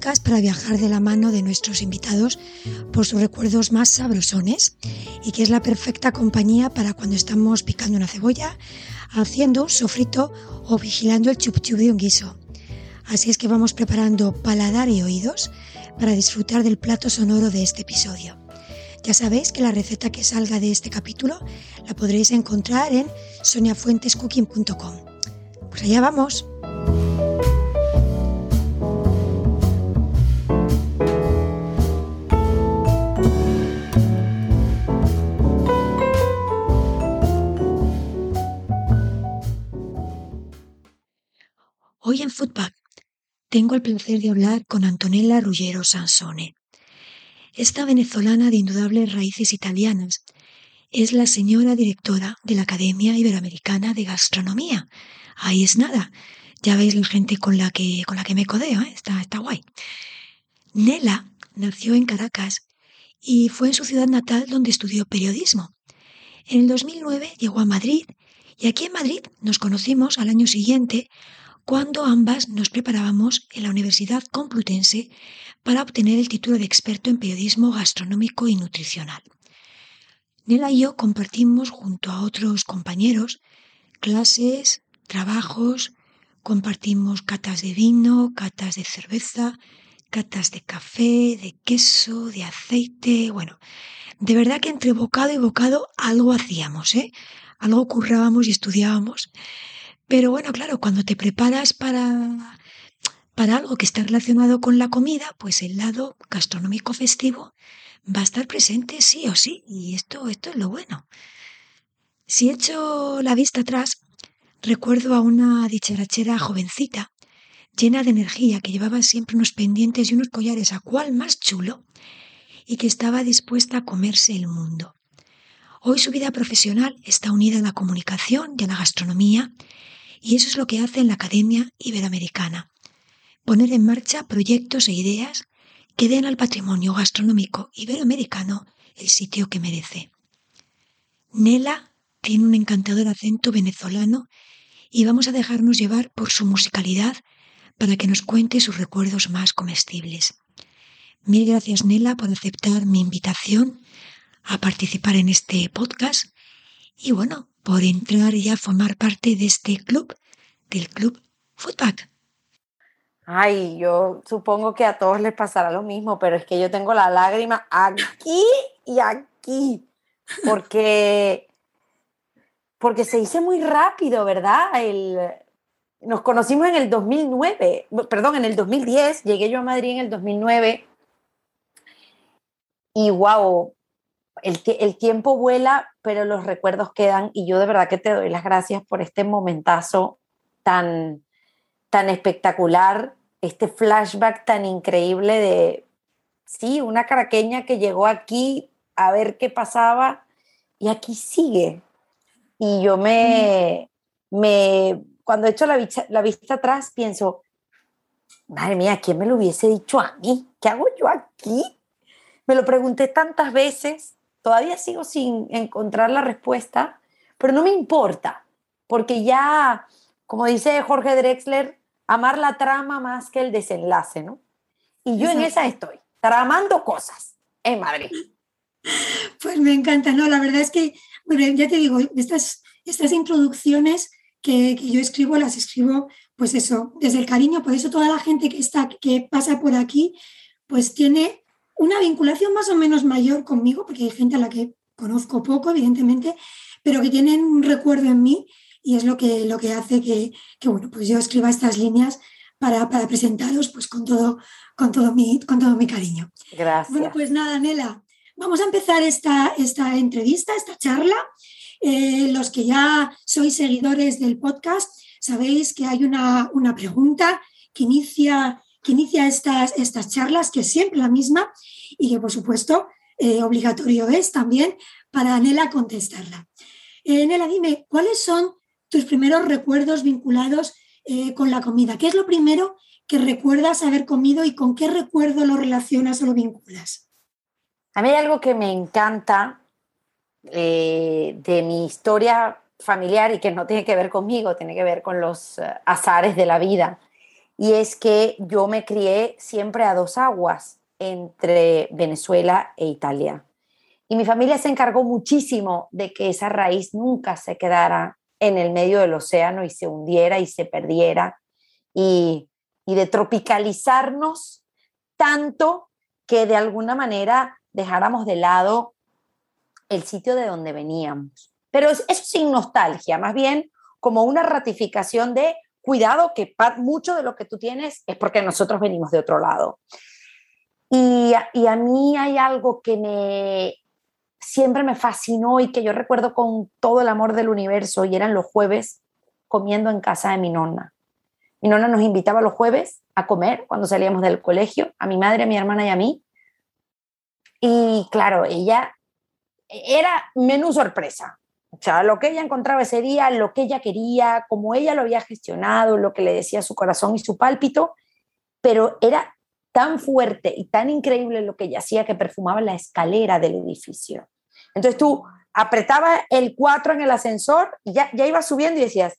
para viajar de la mano de nuestros invitados por sus recuerdos más sabrosones y que es la perfecta compañía para cuando estamos picando una cebolla, haciendo un sofrito o vigilando el chup chup de un guiso. Así es que vamos preparando paladar y oídos para disfrutar del plato sonoro de este episodio. Ya sabéis que la receta que salga de este capítulo la podréis encontrar en soniafuentescooking.com. Pues allá vamos. Hoy en Foodpack tengo el placer de hablar con Antonella Ruggero Sansone. Esta venezolana de indudables raíces italianas es la señora directora de la Academia Iberoamericana de Gastronomía. Ahí es nada. Ya veis la gente con la que, con la que me codeo, ¿eh? está, está guay. Nela nació en Caracas y fue en su ciudad natal donde estudió periodismo. En el 2009 llegó a Madrid y aquí en Madrid nos conocimos al año siguiente cuando ambas nos preparábamos en la Universidad Complutense para obtener el título de experto en periodismo gastronómico y nutricional. Nela y yo compartimos junto a otros compañeros clases, trabajos, compartimos catas de vino, catas de cerveza, catas de café, de queso, de aceite, bueno, de verdad que entre bocado y bocado algo hacíamos, ¿eh? Algo currábamos y estudiábamos. Pero bueno, claro, cuando te preparas para, para algo que está relacionado con la comida, pues el lado gastronómico festivo va a estar presente sí o sí. Y esto, esto es lo bueno. Si echo la vista atrás, recuerdo a una dicharachera jovencita, llena de energía, que llevaba siempre unos pendientes y unos collares a cual más chulo, y que estaba dispuesta a comerse el mundo. Hoy su vida profesional está unida a la comunicación y a la gastronomía y eso es lo que hace en la Academia Iberoamericana. Poner en marcha proyectos e ideas que den al patrimonio gastronómico iberoamericano el sitio que merece. Nela tiene un encantador acento venezolano y vamos a dejarnos llevar por su musicalidad para que nos cuente sus recuerdos más comestibles. Mil gracias Nela por aceptar mi invitación a participar en este podcast y bueno, por entrar y a formar parte de este club, del club Footback. Ay, yo supongo que a todos les pasará lo mismo, pero es que yo tengo la lágrima aquí y aquí, porque, porque se hizo muy rápido, ¿verdad? Nos conocimos en el 2009, perdón, en el 2010, llegué yo a Madrid en el 2009 y wow, el, tiempo vuela, pero los recuerdos quedan y yo de verdad que te doy las gracias por este momentazo tan, tan espectacular, este flashback tan increíble de, sí, una caraqueña que llegó aquí a ver qué pasaba y aquí sigue. Y yo me, me cuando echo la, la vista atrás, pienso, madre mía, ¿quién me lo hubiese dicho a mí? ¿Qué hago yo aquí? Me lo pregunté tantas veces Todavía sigo sin encontrar la respuesta, pero no me importa, porque ya, como dice Jorge Drexler, amar la trama más que el desenlace, ¿no? Y yo en esa estoy, tramando cosas en Madrid. Pues me encanta, ¿no? La verdad es que, bueno, ya te digo, estas, estas introducciones que, que, yo escribo, las escribo, pues eso, desde el cariño, por eso toda la gente que está, que pasa por aquí, pues tiene una vinculación más o menos mayor conmigo, porque hay gente a la que conozco poco, evidentemente, pero que tienen un recuerdo en mí y es lo que, lo que hace que, bueno, pues yo escriba estas líneas para, para presentaros pues con todo, con, todo mi, con todo mi cariño. Gracias. Bueno, pues nada, Nela, vamos a empezar esta, esta entrevista, esta charla. Eh, los que ya sois seguidores del podcast, sabéis que hay una, una pregunta que inicia que inicia estas, estas charlas, que es siempre la misma y que por supuesto eh, obligatorio es también para Nela contestarla. Eh, Nela, dime, ¿cuáles son tus primeros recuerdos vinculados eh, con la comida? ¿Qué es lo primero que recuerdas haber comido y con qué recuerdo lo relacionas o lo vinculas? A mí hay algo que me encanta de mi historia familiar y que no tiene que ver conmigo, tiene que ver con los azares de la vida y es que yo me crié siempre a dos aguas entre Venezuela e Italia. Y mi familia se encargó muchísimo de que esa raíz nunca se quedara en el medio del océano y se hundiera y se perdiera y, y de tropicalizarnos tanto que de alguna manera dejáramos de lado el sitio de donde veníamos. Pero eso sin nostalgia, más bien como una ratificación de cuidado que mucho de lo que tú tienes es porque nosotros venimos de otro lado. Y, a mí hay algo que me siempre me fascinó y que yo recuerdo con todo el amor del universo y eran los jueves comiendo en casa de mi nonna. Mi nonna nos invitaba los jueves a comer cuando salíamos del colegio, a mi madre, a mi hermana y a mí. Y claro, ella era menú sorpresa. Sea, lo que ella encontraba ese día, lo que ella quería, como ella lo había gestionado, lo que le decía su corazón y su pálpito, pero era tan fuerte y tan increíble lo que ella hacía que perfumaba la escalera del edificio. Entonces tú apretabas el 4 en el ascensor y ya, ya ibas subiendo y decías,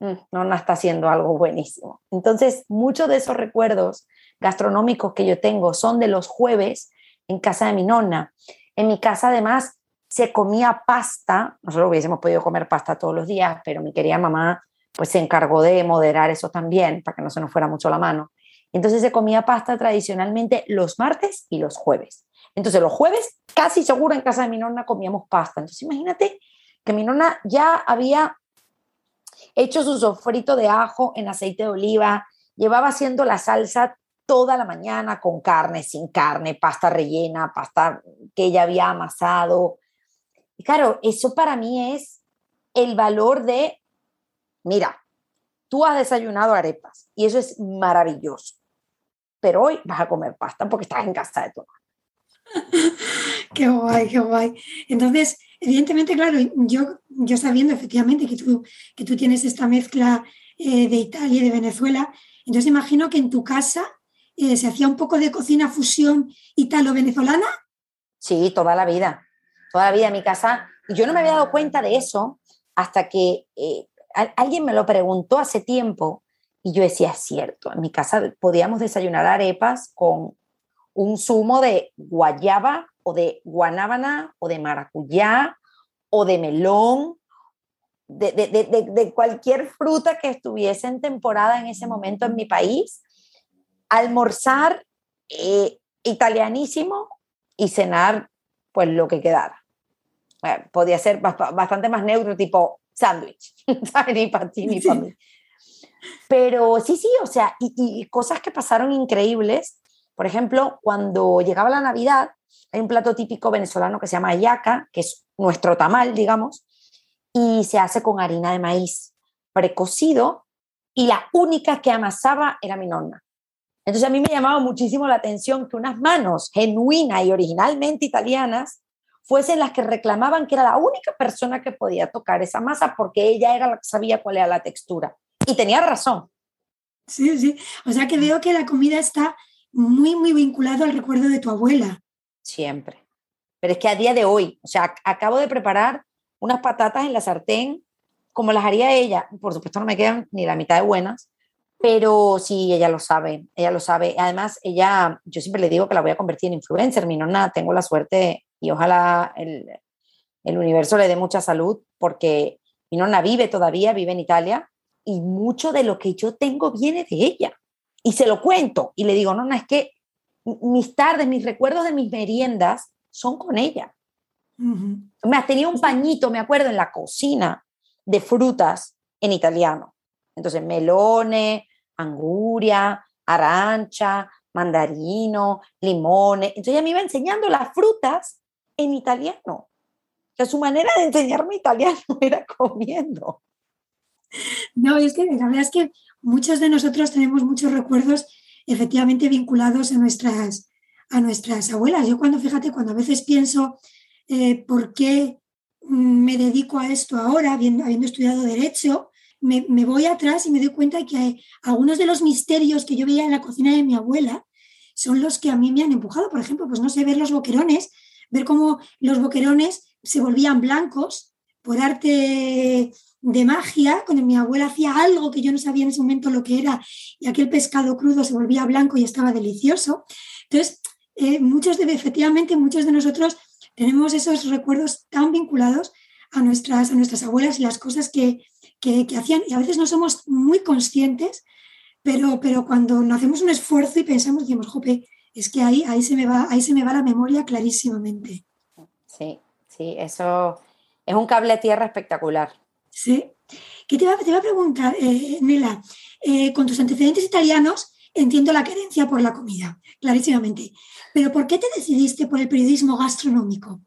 mm, no, no está haciendo algo buenísimo. Entonces, muchos de esos recuerdos gastronómicos que yo tengo son de los jueves en casa de mi nonna. En mi casa, además, se comía pasta. Nosotros hubiésemos podido comer pasta todos los días, pero mi querida mamá pues se encargó de moderar eso también para que no se nos fuera mucho la mano. Entonces se comía pasta tradicionalmente los martes y los jueves. Entonces los jueves casi seguro en casa de mi nonna comíamos pasta. Entonces imagínate que mi nonna ya había hecho su sofrito de ajo en aceite de oliva, llevaba haciendo la salsa toda la mañana con carne, sin carne, pasta rellena, pasta que ella había amasado. Y claro, eso para mí es el valor de, mira, tú has desayunado arepas y eso es maravilloso pero hoy vas a comer pasta porque estás en casa de tu qué guay, qué guay. Entonces, evidentemente, claro, yo, yo sabiendo efectivamente que tú, que tú tienes esta mezcla eh, de Italia y de Venezuela, entonces imagino que en tu casa eh, se hacía un poco de cocina fusión italo-venezolana. Sí, toda la vida, toda la vida en mi casa. Y yo no me había dado cuenta de eso hasta que eh, alguien me lo preguntó hace tiempo y yo decía, es cierto, en mi casa podíamos desayunar arepas con un zumo de guayaba o de guanábana o de maracuyá o de melón, de, de, de, cualquier fruta que estuviese en temporada en ese momento en mi país, almorzar eh, italianísimo y cenar pues lo que quedara. Podía ser bastante más neutro, tipo sándwich, ni para ti ni para mí. Pero sí, sí, o sea, y, cosas que pasaron increíbles. Por ejemplo, cuando llegaba la Navidad, hay un plato típico venezolano que se llama yaca, que es nuestro tamal, digamos, y se hace con harina de maíz precocido y la única que amasaba era mi nonna. Entonces a mí me llamaba muchísimo la atención que unas manos genuinas y originalmente italianas fuesen las que reclamaban que era la única persona que podía tocar esa masa porque ella era la que sabía cuál era la textura. Y tenía razón. Sí, sí. O sea que veo que la comida está muy, muy vinculado al recuerdo de tu abuela. Siempre. Pero es que a día de hoy, o sea, acabo de preparar unas patatas en la sartén como las haría ella. Por supuesto no me quedan ni la mitad de buenas, pero sí, ella lo sabe, ella lo sabe. Además, ella, yo siempre le digo que la voy a convertir en influencer. Mi nona, tengo la suerte y ojalá el, el universo le dé mucha salud porque mi nona vive todavía, vive en Italia y mucho de lo que yo tengo viene de ella. Y se lo cuento y le digo, no, no, es que mis tardes, mis recuerdos de mis meriendas son con ella. Me tenido un pañito, me acuerdo, en la cocina de frutas en italiano. Entonces, melone, anguria, arancha, mandarino, limones. Entonces, ella me iba enseñando las frutas en italiano. O sea, su manera de enseñarme italiano era comiendo. No, es que la verdad es que muchos de nosotros tenemos muchos recuerdos efectivamente vinculados a nuestras, a nuestras abuelas. Yo cuando, fíjate, cuando a veces pienso eh, por qué me dedico a esto ahora, habiendo, estudiado derecho, me, me, voy atrás y me doy cuenta que hay, algunos de los misterios que yo veía en la cocina de mi abuela son los que a mí me han empujado. Por ejemplo, pues no sé, ver los boquerones, ver cómo los boquerones se volvían blancos por arte de magia, cuando mi abuela hacía algo que yo no sabía en ese momento lo que era y aquel pescado crudo se volvía blanco y estaba delicioso. Entonces, eh, muchos de, efectivamente, muchos de nosotros tenemos esos recuerdos tan vinculados a nuestras, a nuestras abuelas y las cosas que, que, hacían y a veces no somos muy conscientes, pero, pero cuando hacemos un esfuerzo y pensamos, decimos, jope, es que ahí, ahí, se me va, ahí se me va la memoria clarísimamente. Sí, sí, eso es un cable tierra espectacular. Sí. ¿Qué te, va, te a preguntar, eh, Nela? Eh, con tus antecedentes italianos, entiendo la querencia por la comida, clarísimamente. Pero ¿por qué te decidiste por el periodismo gastronómico?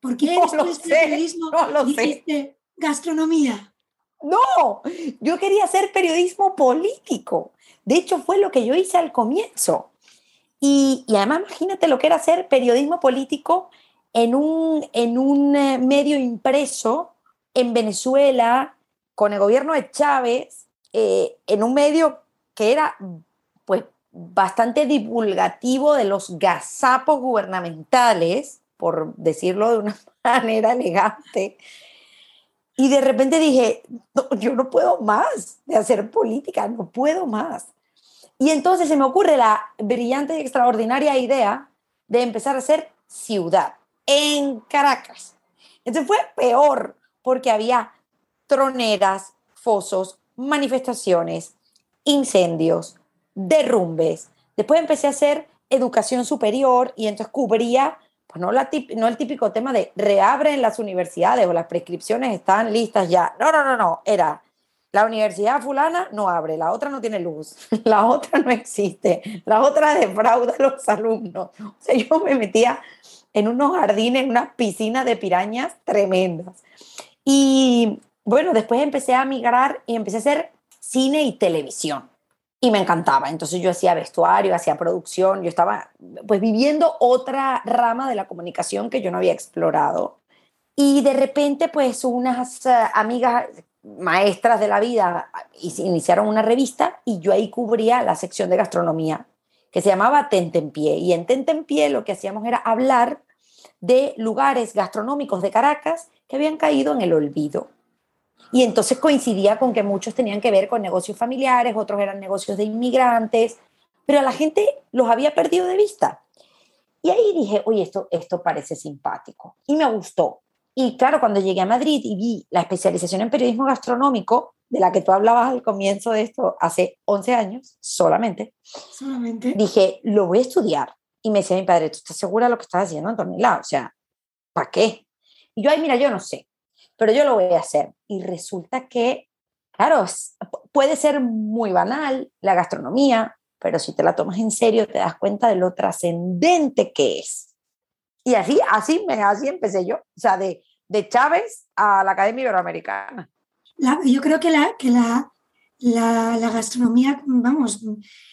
¿Por qué no periodismo no lo sé. gastronomía? No, yo quería hacer periodismo político. De hecho, fue lo que yo hice al comienzo. Y, además, imagínate lo que era hacer periodismo político en un, en un eh, medio impreso en Venezuela, con el gobierno de Chávez, eh, en un medio que era pues bastante divulgativo de los gazapos gubernamentales, por decirlo de una manera elegante. Y de repente dije, yo no puedo más de hacer política, no puedo más. Y entonces se me ocurre la brillante y extraordinaria idea de empezar a hacer ciudad en Caracas. Entonces fue peor, porque había troneras, fosos, manifestaciones, incendios, derrumbes. Después empecé a hacer educación superior y entonces cubría, pues no, el típico tema de reabren las universidades o las prescripciones están listas ya. No, no, no, no. Era la universidad fulana no abre, la otra no tiene luz, la otra no existe, la otra defrauda a los alumnos. O sea, yo me metía en unos jardines, en unas piscinas de pirañas tremendas. Y bueno, después empecé a migrar y empecé a hacer cine y televisión. Y me encantaba. Entonces yo hacía vestuario, hacía producción. Yo estaba pues viviendo otra rama de la comunicación que yo no había explorado. Y de repente pues unas eh, amigas maestras de la vida iniciaron una revista y yo ahí cubría la sección de gastronomía que se llamaba Tentempié. Y en Tentempié lo que hacíamos era hablar de lugares gastronómicos de Caracas que habían caído en el olvido. Y entonces coincidía con que muchos tenían que ver con negocios familiares, otros eran negocios de inmigrantes, pero la gente los había perdido de vista. Y ahí dije, oye, esto, esto parece simpático. Y me gustó. Y claro, cuando llegué a Madrid y vi la especialización en periodismo gastronómico, de la que tú hablabas al comienzo de esto, hace 11 años solamente, solamente. dije, lo voy a estudiar. Y me decía mi padre, ¿tú estás segura de lo que estás haciendo, Antonella? O sea, ¿para qué? Y yo, ay, mira, yo no sé, pero yo lo voy a hacer. Y resulta que, claro, puede ser muy banal la gastronomía, pero si te la tomas en serio te das cuenta de lo trascendente que es. Y así, así, me, así empecé yo, o sea, de, de Chávez a la Academia Iberoamericana. yo creo que la, que la, la, la, gastronomía, vamos,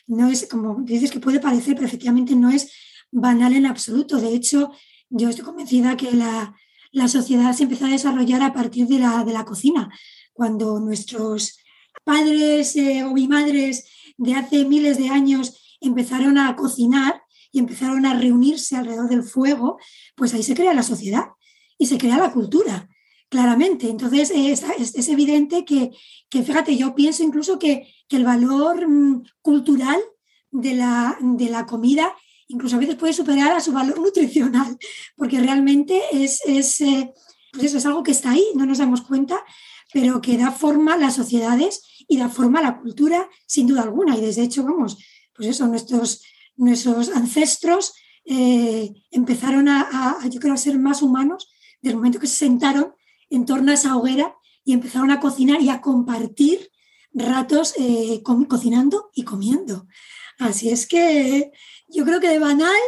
no es como dices que puede parecer, pero efectivamente no es banal en absoluto. De hecho, yo estoy convencida que la, la sociedad se empezó a desarrollar a partir de la, de la cocina, cuando nuestros padres eh, o mi madres de hace miles de años empezaron a cocinar y empezaron a reunirse alrededor del fuego, pues ahí se crea la sociedad y se crea la cultura, claramente. Entonces es, es, evidente que, que, fíjate, yo pienso incluso que, que el valor mm, cultural de la, de la comida incluso a veces puede superar a su valor nutricional, porque realmente es, es, eh, pues eso, es algo que está ahí, no nos damos cuenta, pero que da forma a las sociedades y da forma a la cultura, sin duda alguna. Y desde hecho, vamos, pues eso, nuestros, nuestros ancestros eh, empezaron a, yo creo, a ser más humanos desde el momento que se sentaron en torno a esa hoguera y empezaron a cocinar y a compartir ratos eh, cocinando y comiendo. Así es que yo creo que de banal,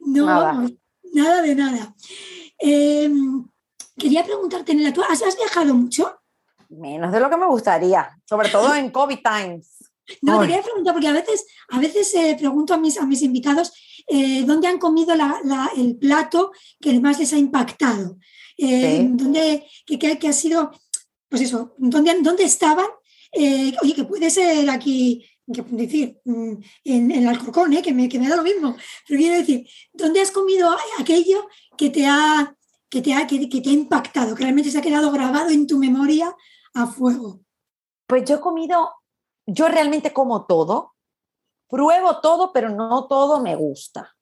no, nada. nada de nada. Em, quería preguntarte, Nela, ¿tú has, viajado mucho? Menos de lo que me gustaría, sobre todo en COVID times. No, quería preguntar, porque a veces, a veces eh, pregunto a mis, a mis invitados eh, dónde han comido el plato que más les ha impactado. Eh, dónde, que, ha sido, pues eso, dónde, dónde estaban. oye, que puede ser aquí decir, mm, en, el Alcorcón, ¿eh? que, me, que me da lo mismo, pero quiero decir, ¿dónde has comido aquello que te ha, que te, ha, que, que te ha impactado, que realmente se ha quedado grabado en tu memoria a fuego? Pues yo he comido, yo realmente como todo, pruebo todo, pero no todo me gusta.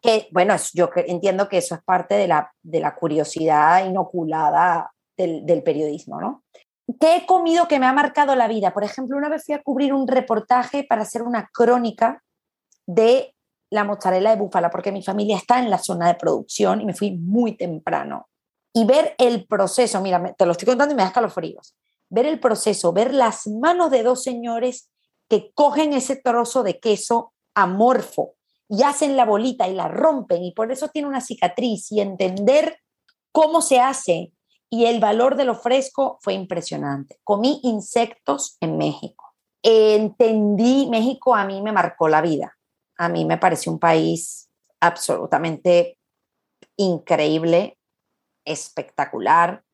Que, bueno, yo entiendo que eso es parte de la, de la curiosidad inoculada del, periodismo, ¿no? ¿Qué he comido que me ha marcado la vida? Por ejemplo, una vez fui a cubrir un reportaje para hacer una crónica de la mozzarella de búfala, porque mi familia está en la zona de producción y me fui muy temprano. Y ver el proceso, mira, te lo estoy contando y me da escalofríos. Ver el proceso, ver las manos de dos señores que cogen ese trozo de queso amorfo y hacen la bolita y la rompen y por eso tiene una cicatriz y entender cómo se hace y el valor de lo fresco fue impresionante. Comí insectos en México. Entendí, México a mí me marcó la vida. A mí me pareció un país absolutamente increíble, espectacular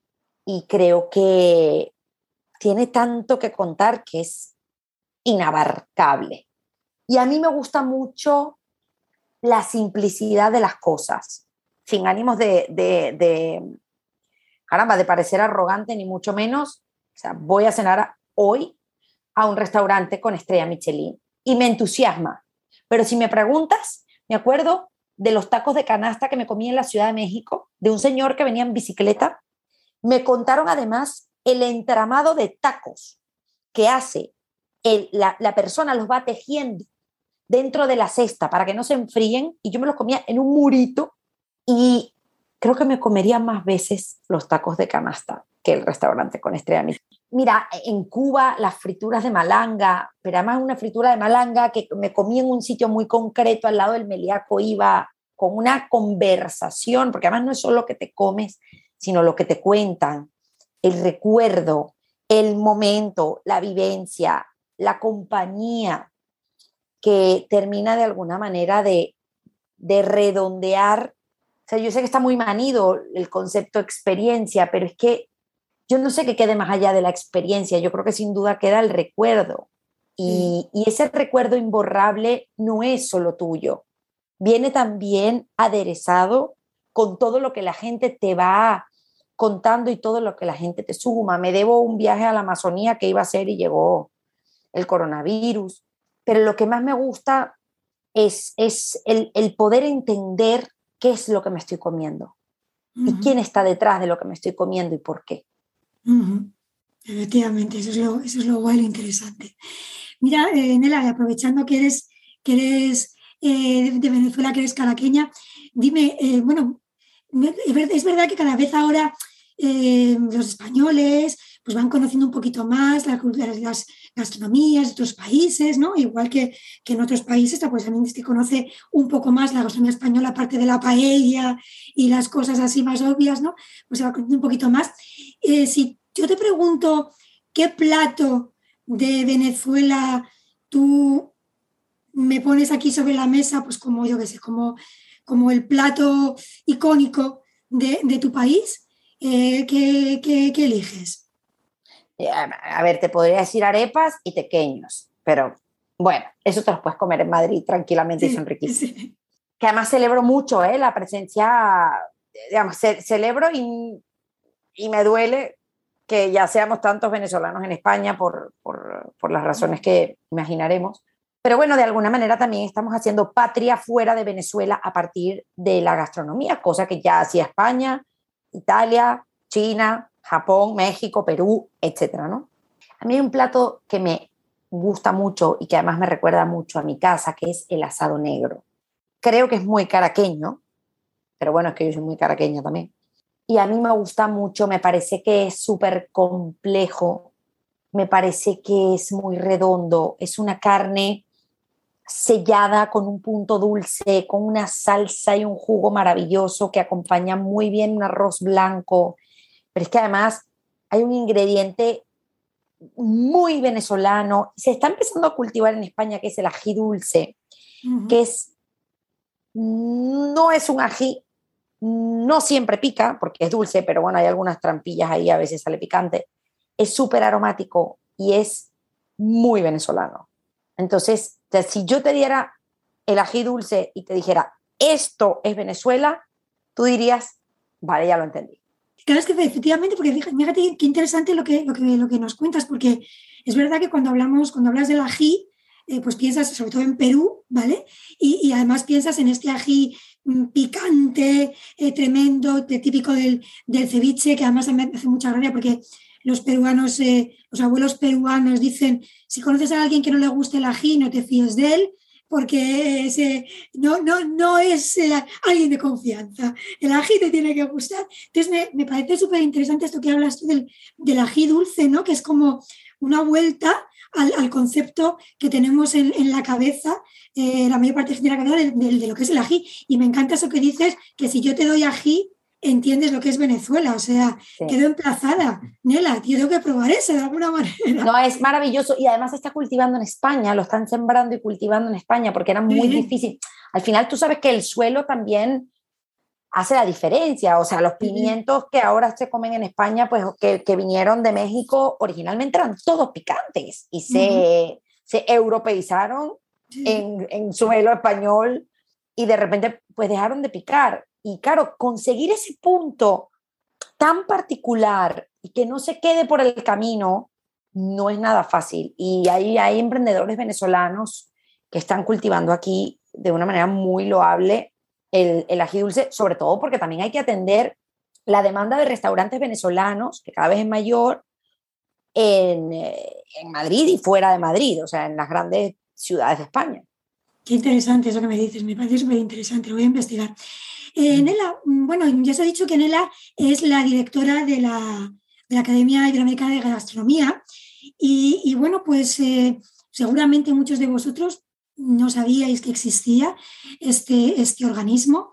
y creo que tiene tanto que contar que es inabarcable. Y a mí me gusta mucho la simplicidad de las cosas, sin ánimos de, de, caramba, de parecer arrogante ni mucho menos. O sea, voy a cenar hoy a un restaurante con estrella Michelin y me entusiasma. Pero si me preguntas, me acuerdo de los tacos de canasta que me comí en la Ciudad de México, de un señor que venía en bicicleta. Me contaron además el entramado de tacos que hace la, la persona, los va tejiendo dentro de la cesta para que no se enfríen y yo me los comía en un murito y creo que me comería más veces los tacos de canasta que el restaurante con estrella Mira, en Cuba las frituras de malanga, pero además una fritura de malanga que me comí en un sitio muy concreto al lado del Meliaco, iba con una conversación, porque además no es solo lo que te comes, sino lo que te cuentan, el recuerdo, el momento, la vivencia, la compañía, que termina de alguna manera de, redondear. O sea, yo sé que está muy manido el concepto experiencia, pero es que yo no sé qué quede más allá de la experiencia. Yo creo que sin duda queda el recuerdo. Y, y ese recuerdo imborrable no es solo tuyo. Viene también aderezado con todo lo que la gente te va contando y todo lo que la gente te suma. Me debo un viaje a la Amazonía que iba a hacer y llegó el coronavirus pero lo que más me gusta es, es el, poder entender qué es lo que me estoy comiendo y quién está detrás de lo que me estoy comiendo y por qué. Efectivamente, eso es lo, eso es lo guay, interesante. Mira, eh, Nela, aprovechando que eres, que eres eh, de Venezuela, que eres caraqueña, dime, eh, bueno, es verdad que cada vez ahora los españoles pues van conociendo un poquito más las, las gastronomías de otros países, ¿no? Igual que, que en otros países, pues también se conoce un poco más la gastronomía española, aparte de la paella y las cosas así más obvias, ¿no? Pues se va conociendo un poquito más. Eh, si yo te pregunto qué plato de Venezuela tú me pones aquí sobre la mesa, pues como yo qué sé, como, como el plato icónico de, de tu país, eh, ¿qué, qué, qué eliges? Eh, a ver, te podría decir arepas y tequeños, pero bueno, eso te los puedes comer en Madrid tranquilamente y son riquísimos. Que además celebro mucho ¿eh? la presencia, digamos, celebro y, y, me duele que ya seamos tantos venezolanos en España por, por, por las razones que imaginaremos. Pero bueno, de alguna manera también estamos haciendo patria fuera de Venezuela a partir de la gastronomía, cosa que ya hacía España, Italia, China, Japón, México, Perú, etcétera, ¿no? A mí hay un plato que me gusta mucho y que además me recuerda mucho a mi casa, que es el asado negro. Creo que es muy caraqueño, pero bueno, es que yo soy muy caraqueña también. Y a mí me gusta mucho, me parece que es súper complejo, me parece que es muy redondo, es una carne sellada con un punto dulce, con una salsa y un jugo maravilloso que acompaña muy bien un arroz blanco. Pero es que además hay un ingrediente muy venezolano, se está empezando a cultivar en España, que es el ají dulce, que es, no es un ají, no siempre pica, porque es dulce, pero bueno, hay algunas trampillas ahí, a veces sale picante, es súper aromático y es muy venezolano. Entonces, si yo te diera el ají dulce y te dijera, esto es Venezuela, tú dirías, Vale, ya lo entendí. Claro, es que efectivamente, porque fíjate qué interesante lo que, lo que, lo que nos cuentas, porque es verdad que cuando hablamos, cuando hablas del ají, eh, pues piensas sobre todo en Perú, ¿vale? Y, además piensas en este ají mm, picante, eh, tremendo, típico del, del, ceviche, que además me hace mucha gracia porque los peruanos, eh, los abuelos peruanos dicen, si conoces a alguien que no le guste el ají, no te fíes de él, porque ese, no, no, no es alguien de confianza. El ají te tiene que gustar. Entonces me, parece súper interesante esto que hablas tú del, del, ají dulce, ¿no? Que es como una vuelta al, concepto que tenemos en, la cabeza, eh, la mayor parte de la cabeza de, lo que es el ají. Y me encanta eso que dices, que si yo te doy ají, entiendes lo que es Venezuela, o sea, quedo emplazada. Nela, tengo que probar eso de alguna manera. No, es maravilloso y además se está cultivando en España, lo están sembrando y cultivando en España porque era muy difícil. Al final tú sabes que el suelo también hace la diferencia. O sea, los pimientos que ahora se comen en España, pues que, que vinieron de México, originalmente eran todos picantes y se, se europeizaron en, en suelo español y de repente pues dejaron de picar. Y claro, conseguir ese punto tan particular y que no se quede por el camino no es nada fácil. Y hay, hay emprendedores venezolanos que están cultivando aquí de una manera muy loable el, el ají dulce, sobre todo porque también hay que atender la demanda de restaurantes venezolanos, que cada vez es mayor, en, eh, Madrid y fuera de Madrid, o sea, en las grandes ciudades de España. Qué interesante eso que me dices, me parece súper interesante, voy a investigar. Eh, Nela, mm, bueno, ya se ha dicho que Nela es la directora de la, de la Academia Iberoamericana de Gastronomía y, y bueno, pues eh, seguramente muchos de vosotros no sabíais que existía este, este organismo.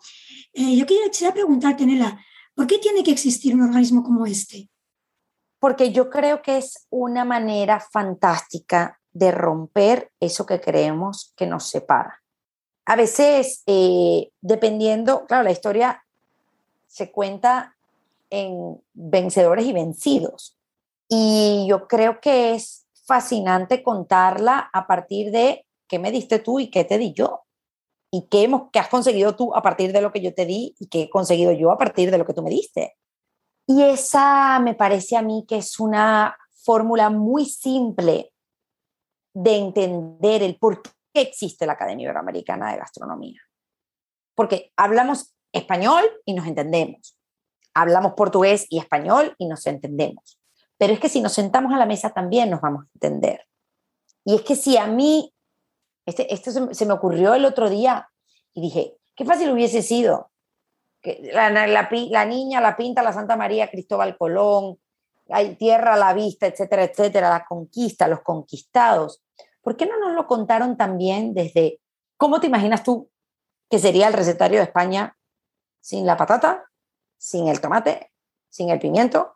Eh, yo quería, preguntarte, Nela, ¿por qué tiene que existir un organismo como este? Porque yo creo que es una manera fantástica de romper eso que creemos que nos separa. A veces, eh, dependiendo, claro, la historia se cuenta en vencedores y vencidos. Y yo creo que es fascinante contarla a partir de qué me diste tú y qué te di yo. Y qué, hemos, qué has conseguido tú a partir de lo que yo te di y qué he conseguido yo a partir de lo que tú me diste. Y esa me parece a mí que es una fórmula muy simple de entender el por qué existe la Academia Iberoamericana de Gastronomía. Porque hablamos español y nos entendemos. Hablamos portugués y español y nos entendemos. Pero es que si nos sentamos a la mesa también nos vamos a entender. Y es que si a mí este, esto se, me ocurrió el otro día y dije, qué fácil hubiese sido. Que la, la, niña, la pinta, la Santa María, Cristóbal Colón, hay tierra a la vista, etcétera, etcétera, la conquista, los conquistados. ¿Por qué no nos lo contaron también desde cómo te imaginas tú que sería el recetario de España sin la patata, sin el tomate, sin el pimiento?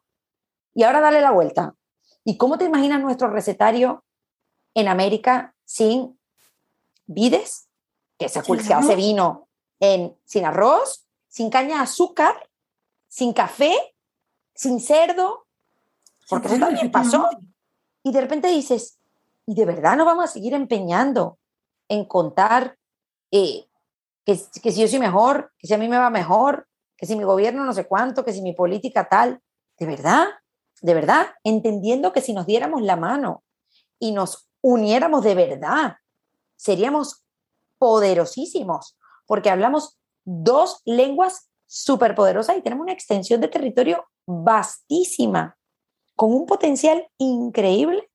Y ahora dale la vuelta. ¿Y cómo te imaginas nuestro recetario en América sin vides, que se, hace vino en, sin arroz, sin caña de azúcar, sin café, sin cerdo, porque eso también pasó. Y de repente dices, ¿y de verdad no vamos a seguir empeñando en contar eh, que, que, si yo soy mejor, que si a mí me va mejor, que si mi gobierno no sé cuánto, que si mi política tal? ¿De verdad? ¿De verdad? Entendiendo que si nos diéramos la mano y nos uniéramos de verdad seríamos poderosísimos, porque hablamos dos lenguas superpoderosas y tenemos una extensión de territorio vastísima, con un potencial increíble.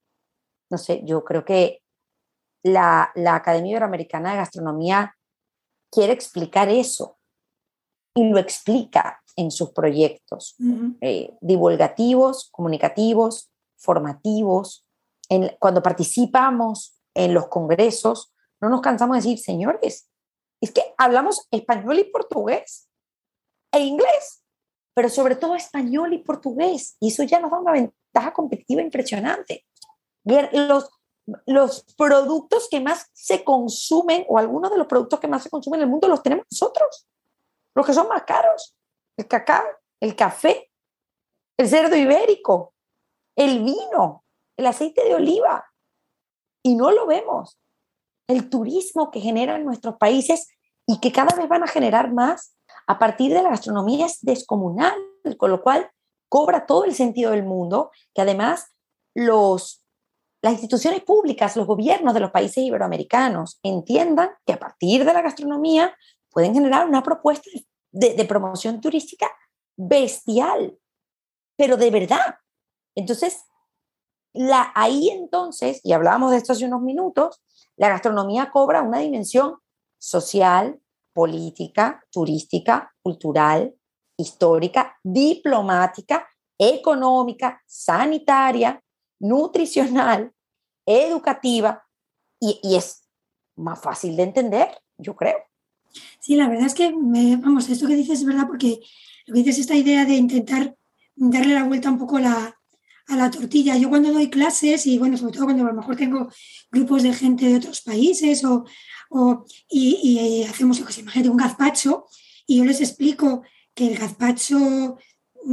No sé, yo creo que la, Academia Iberoamericana de Gastronomía quiere explicar eso y lo explica en sus proyectos eh, divulgativos, comunicativos, formativos. En, cuando participamos en los congresos, no nos cansamos de decir, señores, es que hablamos español y portugués e inglés, pero sobre todo español y portugués. Y eso ya nos da una ventaja competitiva impresionante. Los, los productos que más se consumen o algunos de los productos que más se consumen en el mundo los tenemos nosotros, los que son más caros. El cacao, el café, el cerdo ibérico, el vino, el aceite de oliva. Y no lo vemos el turismo que generan nuestros países y que cada vez van a generar más. a partir de la gastronomía es descomunal, con lo cual cobra todo el sentido del mundo, que además los, las instituciones públicas, los gobiernos de los países iberoamericanos entiendan que a partir de la gastronomía pueden generar una propuesta de, promoción turística bestial, pero de verdad. Entonces, la, ahí entonces, y hablábamos de esto hace unos minutos, la gastronomía cobra una dimensión social, política, turística, cultural, histórica, diplomática, económica, sanitaria, nutricional, educativa, y, es más fácil de entender, yo creo. Sí, la verdad es que, vamos, esto que dices es verdad porque lo que dices esta idea de intentar darle la vuelta un poco la, a la tortilla. Yo cuando doy clases y bueno, sobre todo cuando a lo mejor tengo grupos de gente de otros países o, y, hacemos lo que se imagina un gazpacho y yo les explico que el gazpacho,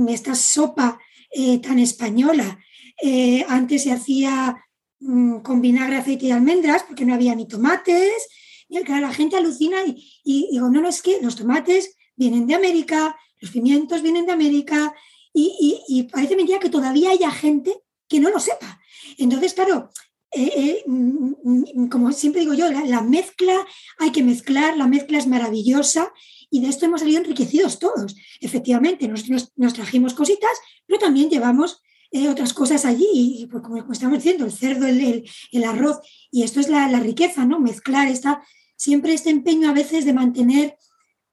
esta sopa eh, tan española, eh, antes se hacía mm, con vinagre, aceite y almendras porque no había ni tomates. Y la gente alucina y, y digo, no, no, es que los tomates vienen de América, los pimientos vienen de América, y, parece mentira que todavía haya gente que no lo sepa. Entonces, claro, eh, mm, mm, como siempre digo yo, la, mezcla hay que mezclar, la mezcla es maravillosa y de esto hemos salido enriquecidos todos. Efectivamente, nosotros nos trajimos cositas, pero también llevamos eh, otras cosas allí, y, pues, como, estamos diciendo, el cerdo, el, arroz, y esto es la, riqueza, ¿no? Mezclar esta, siempre este empeño a veces de mantener,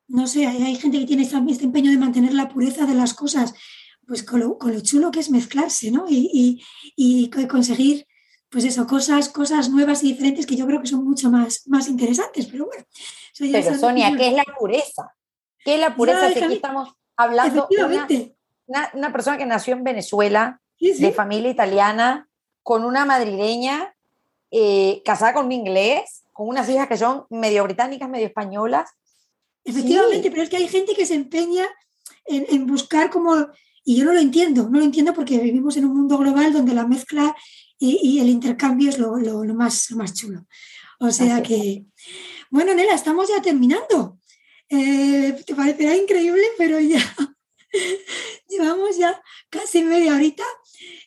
no sé, hay, gente que tiene este, este empeño de mantener la pureza de las cosas, pues con lo, chulo que es mezclarse, ¿no? Y, conseguir, pues eso, cosas, cosas nuevas y diferentes que yo creo que son mucho más, más interesantes, pero bueno. Pero Sonia, ¿qué es la pureza? ¿Qué es la pureza? que aquí estamos hablando de una, persona que nació en Venezuela, de familia italiana, con una madrileña, eh, casada con un inglés, con unas hijas que son medio británicas, medio españolas. Efectivamente, pero es que hay gente que se empeña en, en buscar como y yo no lo entiendo, no lo entiendo porque vivimos en un mundo global donde la mezcla y, el intercambio es lo, más, más chulo. O sea que, bueno, Nela, estamos ya terminando. Eh, te parecerá increíble, pero ya llevamos ya casi media horita.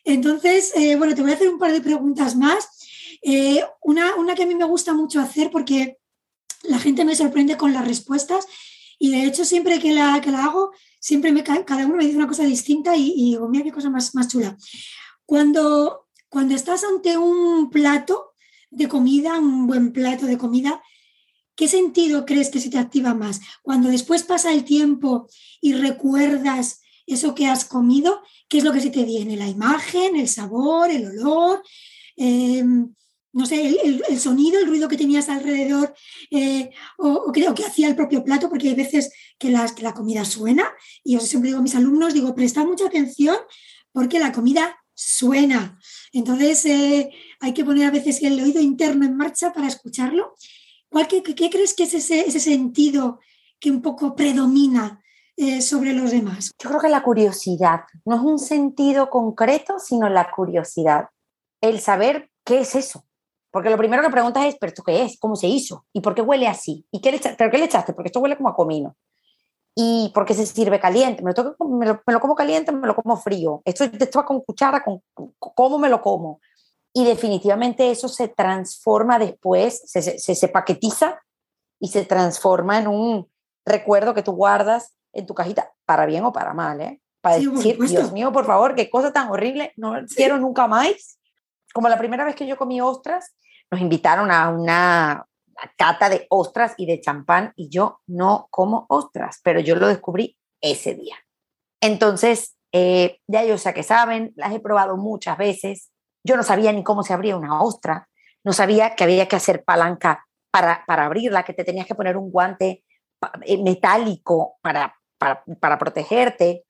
Entonces, eh, bueno, te voy a hacer un par de preguntas más. Eh, una, una que a mí me gusta mucho hacer porque la gente me sorprende con las respuestas y de hecho siempre que la, que la hago siempre me, cada uno me dice una cosa distinta y, digo, mira qué cosa más, más chula. Cuando, cuando estás ante un plato de comida, un buen plato de comida, ¿qué sentido crees que se te activa más? Cuando después pasa el tiempo y recuerdas eso que has comido, ¿qué es lo que se te viene? ¿La imagen, el sabor, el olor? Em, no sé, el, sonido, el ruido que tenías alrededor, eh, o, creo que hacía el propio plato, porque hay veces que, que la comida suena, y yo siempre digo a mis alumnos, digo, presta mucha atención porque la comida suena. Entonces eh, hay que poner a veces el oído interno en marcha para escucharlo. ¿Cuál, qué, crees que es ese, sentido que un poco predomina eh, sobre los demás? Yo creo que la curiosidad, no es un sentido concreto, sino la curiosidad. El saber qué es eso, porque lo primero que preguntas es, ¿pero esto qué es? ¿Cómo se hizo? ¿Y por qué huele así? ¿Y qué le ¿Pero qué le echaste? Porque esto huele como a comino. ¿Y por qué se sirve caliente? ¿Me lo, me lo, como caliente me lo como frío? ¿Esto, esto va con cuchara? Con, ¿Cómo me lo como? Y definitivamente eso se transforma después, se, se, se paquetiza y se transforma en un recuerdo que tú guardas en tu cajita, para bien o para mal, ¿eh? Para decir, Dios mío, por favor, qué cosa tan horrible, no quiero nunca más. Como la primera vez que yo comí ostras, nos invitaron a una cata de ostras y de champán y yo no como ostras, pero yo lo descubrí ese día. Entonces, eh, ya yo sé que saben, las he probado muchas veces. Yo no sabía ni cómo se abría una ostra, no sabía que había que hacer palanca para, para abrirla, que te tenías que poner un guante eh, metálico para, para, protegerte,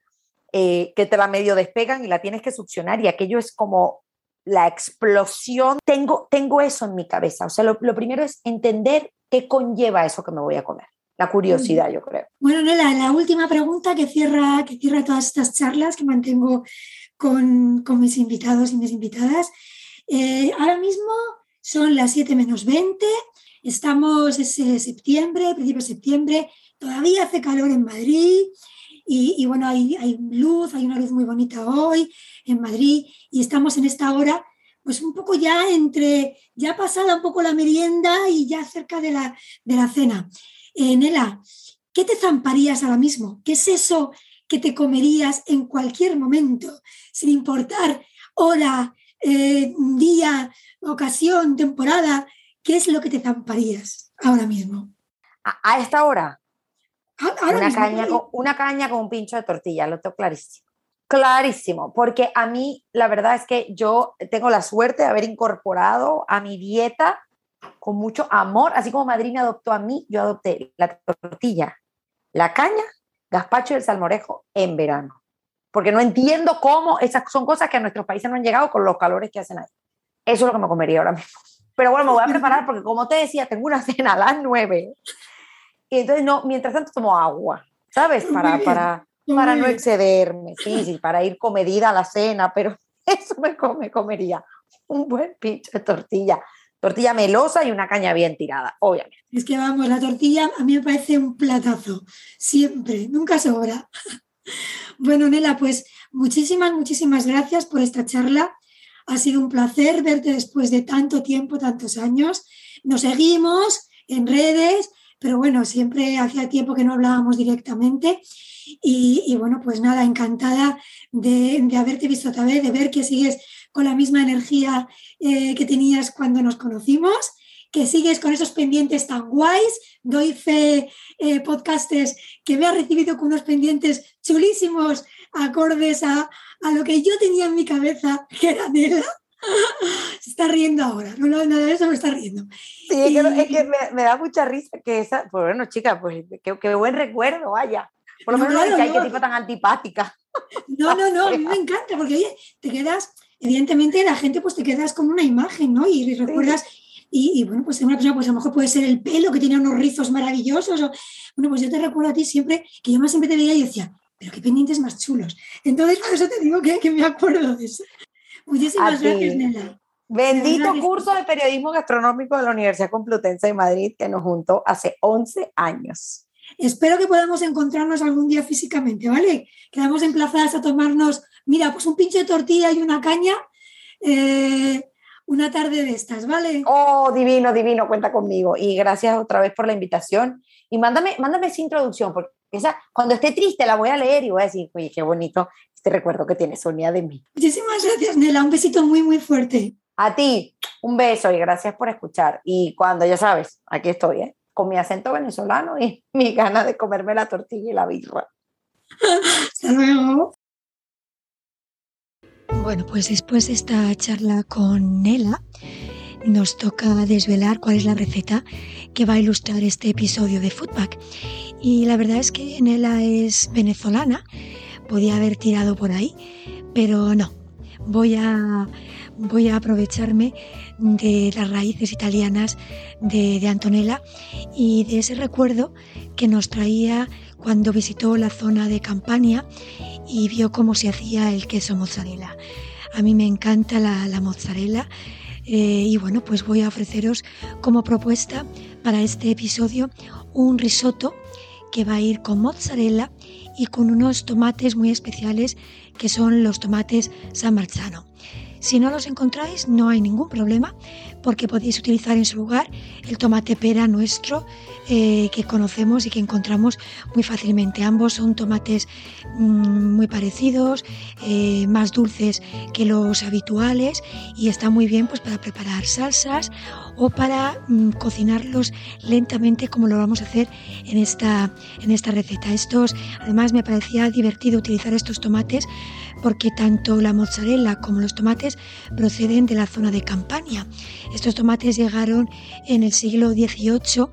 eh, que te la medio despegan y la tienes que succionar y aquello es como la explosión, tengo, tengo eso en mi cabeza. O sea, lo, primero es entender qué conlleva eso que me voy a comer. La curiosidad, yo creo. Bueno, Nela, la última pregunta que cierra, que cierra todas estas charlas que mantengo con, mis invitados y mis invitadas. Eh, ahora mismo son las 7 menos 20, estamos en septiembre, principio de septiembre, todavía hace calor en Madrid y, bueno, hay, luz, hay una luz muy bonita hoy en Madrid y estamos en esta hora, pues un poco ya entre, ya pasada un poco la merienda y ya cerca de la, de la cena. Eh, Nela, ¿qué te zamparías ahora mismo? ¿Qué es eso que te comerías en cualquier momento, sin importar hora, eh, día, ocasión, temporada? ¿Qué es lo que te zamparías ahora mismo? A, esta hora. Una, caña con, una caña con un pincho de tortilla, lo tengo clarísimo. Clarísimo, porque a mí la verdad es que yo tengo la suerte de haber incorporado a mi dieta con mucho amor, así como Madrid adoptó a mí, yo adopté la tortilla, la caña, gazpacho y el salmorejo en verano. Porque no entiendo cómo esas son cosas que a nuestros países no han llegado con los calores que hacen ahí. Eso es lo que me comería ahora mismo. Pero bueno, me voy a preparar porque como te decía, tengo una cena a las nueve. Y entonces, no, mientras tanto tomo agua, ¿sabes? Para, para, para no excederme, sí, sí, para ir comedida a la cena, pero eso me, come, comería un buen pincho de tortilla. Tortilla melosa y una caña bien tirada, obviamente. Es que vamos, la tortilla a mí me parece un platazo, siempre, nunca sobra. Bueno, Nela, pues muchísimas, muchísimas gracias por esta charla. Ha sido un placer verte después de tanto tiempo, tantos años. Nos seguimos en redes, pero bueno, siempre hacía tiempo que no hablábamos directamente. Y, bueno, pues nada, encantada de, haberte visto otra vez, de ver que sigues con la misma energía eh, que tenías cuando nos conocimos, que sigues con esos pendientes tan guays. Doy fe, eh, podcasters, que me ha recibido con unos pendientes chulísimos, acordes a, a lo que yo tenía en mi cabeza, que era Nela. Se está riendo ahora, no, no, de eso me está riendo. Sí, es que, me, da mucha risa que esa, pues bueno, chica, pues qué, buen recuerdo, vaya. Por lo menos no, hay que tipo tan antipática. No, no, no, a mí me encanta, porque oye, te quedas, evidentemente la gente pues te quedas con una imagen, ¿no? Y recuerdas, y, bueno, pues una persona, pues a lo mejor puede ser el pelo que tiene unos rizos maravillosos, o, bueno, pues yo te recuerdo a ti siempre, que yo más siempre te veía y decía, pero qué pendientes más chulos. Entonces, por eso te digo que, que me acuerdo de eso. Muchísimas gracias, Nela. Bendito curso de periodismo gastronómico de la Universidad Complutense de Madrid que nos juntó hace 11 años. Espero que podamos encontrarnos algún día físicamente, ¿vale? Quedamos emplazadas a tomarnos, mira, pues un pinche de tortilla y una caña eh, una tarde de estas, ¿vale? Oh, divino, divino, cuenta conmigo. Y gracias otra vez por la invitación. Y mándame, mándame esa introducción, porque esa, cuando esté triste la voy a leer y voy a decir, oye, qué bonito este recuerdo que tiene Sonia de mí. Muchísimas gracias, Nela. Un besito muy, muy fuerte. A ti, un beso y gracias por escuchar. Y cuando ya sabes, aquí estoy, ¿eh? con mi acento venezolano y mi ganas de comerme la tortilla y la birra. Hasta luego. Bueno, pues después de esta charla con Nela, nos toca desvelar cuál es la receta que va a ilustrar este episodio de Foodback. Y la verdad es que Nela es venezolana, podía haber tirado por ahí, pero no. Voy a, voy a aprovecharme de las raíces italianas de, Antonella y de ese recuerdo que nos traía cuando visitó la zona de Campania y vio cómo se hacía el queso mozzarella. A mí me encanta la, mozzarella eh, y bueno, pues voy a ofreceros como propuesta para este episodio un risotto que va a ir con mozzarella y con unos tomates muy especiales que son los tomates San Marzano. Si no los encontráis, no hay ningún problema, porque podéis utilizar en su lugar el tomate pera nuestro eh, que conocemos y que encontramos muy fácilmente. Ambos son tomates mm, muy parecidos, eh, más dulces que los habituales y está muy bien pues, para preparar salsas o para mm, cocinarlos lentamente como lo vamos a hacer en esta, en esta receta. Estos, además me parecía divertido utilizar estos tomates porque tanto la mozzarella como los tomates proceden de la zona de Campania. Estos tomates llegaron en el siglo XVIII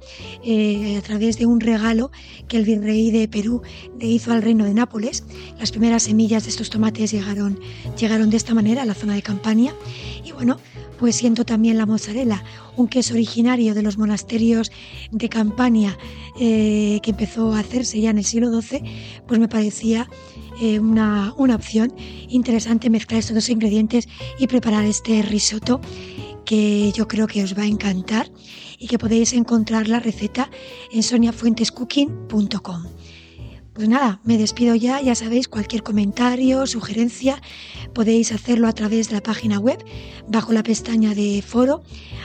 eh, a través de un regalo que el virrey de Perú le hizo al reino de Nápoles. Las primeras semillas de estos tomates llegaron, llegaron de esta manera a la zona de Campania. Y bueno, pues siento también la mozzarella, un queso originario de los monasterios de Campania eh, que empezó a hacerse ya en el siglo XII, pues me parecía eh, una, una opción. Interesante mezclar estos dos ingredientes y preparar este risotto que yo creo que os va a encantar y que podéis encontrar la receta en soniafuentescooking.com. Pues nada, me despido ya, ya sabéis, cualquier comentario, sugerencia, podéis hacerlo a través de la página web, bajo la pestaña de foro.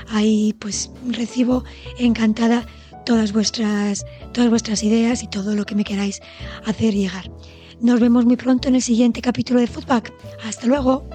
Ahí pues recibo encantada todas vuestras, todas vuestras ideas y todo lo que me queráis hacer llegar. Nos vemos muy pronto en el siguiente capítulo de Foodback. Hasta luego.